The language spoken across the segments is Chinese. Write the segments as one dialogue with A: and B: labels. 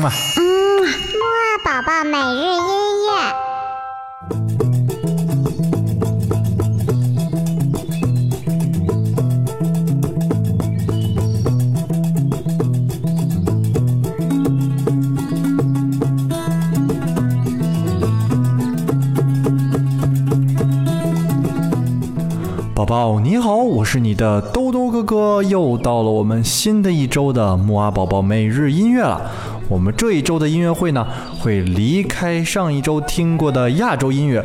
A: 嗯啊，
B: 嗯，木二宝宝每日音乐。
A: 宝宝你好，我是你的兜兜哥哥，又到了我们新的一周的木阿宝宝每日音乐了。我们这一周的音乐会呢，会离开上一周听过的亚洲音乐，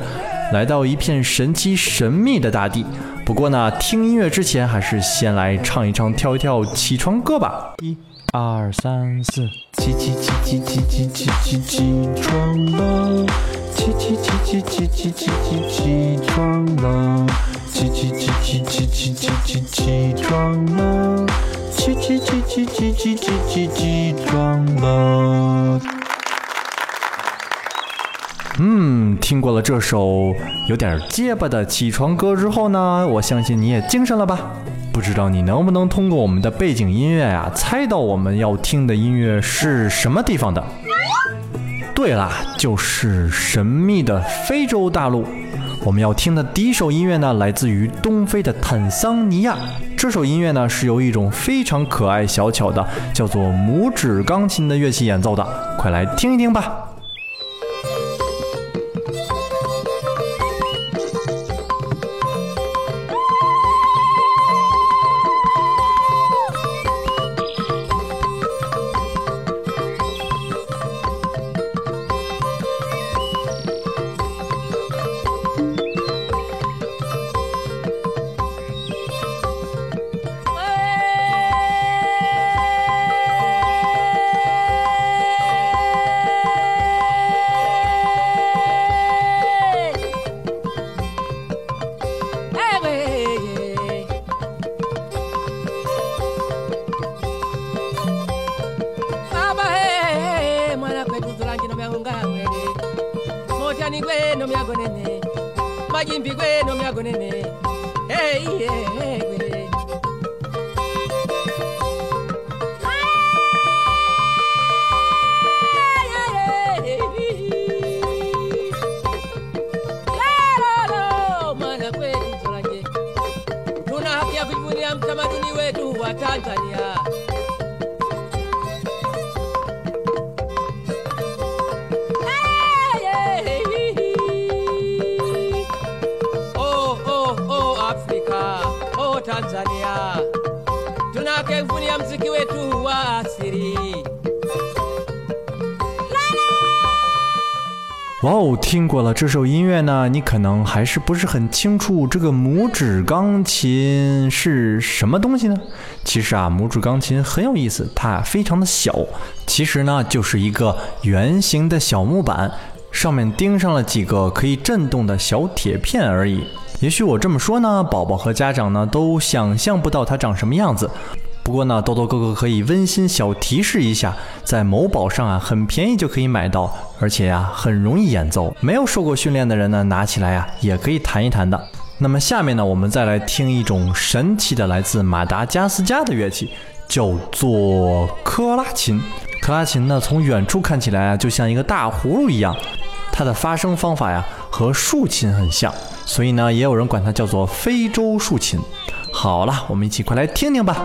A: 来到一片神奇神秘的大地。不过呢，听音乐之前，还是先来唱一唱、跳一跳起床歌吧。一、二、三、四，起起起起起起起起起床了，起起起起起起起起起床了，起起起起起起起起起床了，起起起起起起起起起床了。嗯，听过了这首有点结巴的起床歌之后呢，我相信你也精神了吧？不知道你能不能通过我们的背景音乐呀、猜到我们要听的音乐是什么地方的？对啦，就是神秘的非洲大陆。我们要听的第一首音乐呢，来自于东非的坦桑尼亚。这首音乐呢，是由一种非常可爱小巧的叫做拇指钢琴的乐器演奏的，快来听一听吧。
C: Mani gwe no mi agonene. Majimbi gwe no mi agonene. Hey, yeah, hey, gwe. Tanzania kevunia mziki wetu wa asili.
A: 哇哦，听过了这首音乐呢，你可能还是不是很清楚这个拇指钢琴是什么东西呢？其实啊，拇指钢琴很有意思，它非常的小，其实呢就是一个圆形的小木板，上面钉上了几个可以震动的小铁片而已。也许我这么说呢，宝宝和家长呢都想象不到它长什么样子。不过呢，豆豆哥哥可以温馨小提示一下，在某宝上啊，很便宜就可以买到，而且呀、很容易演奏。没有受过训练的人呢，拿起来呀、也可以弹一弹的。那么下面呢，我们再来听一种神奇的来自马达加斯加的乐器，叫做科拉琴。科拉琴呢，从远处看起来啊，就像一个大葫芦一样，它的发声方法呀和竖琴很像，所以呢，也有人管它叫做非洲竖琴。好了，我们一起快来听听吧。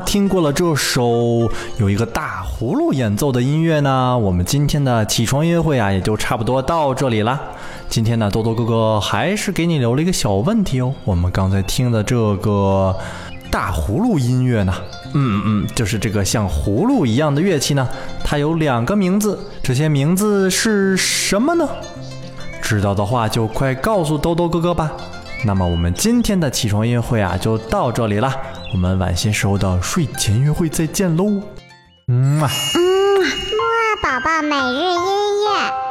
A: 听过了这首有一个大葫芦演奏的音乐呢，我们今天的起床音乐会啊，也就差不多到这里啦。今天呢，多多哥哥还是给你留了一个小问题哦。我们刚才听的这个大葫芦音乐呢，嗯嗯，就是这个像葫芦一样的乐器呢，它有两个名字，这些名字是什么呢？知道的话就快告诉兜兜哥哥吧。那么我们今天的起床音乐会啊，就到这里了。我们晚些时候的睡前约会再见喽。嗯啊。
B: 嗯，木宝宝每日音乐。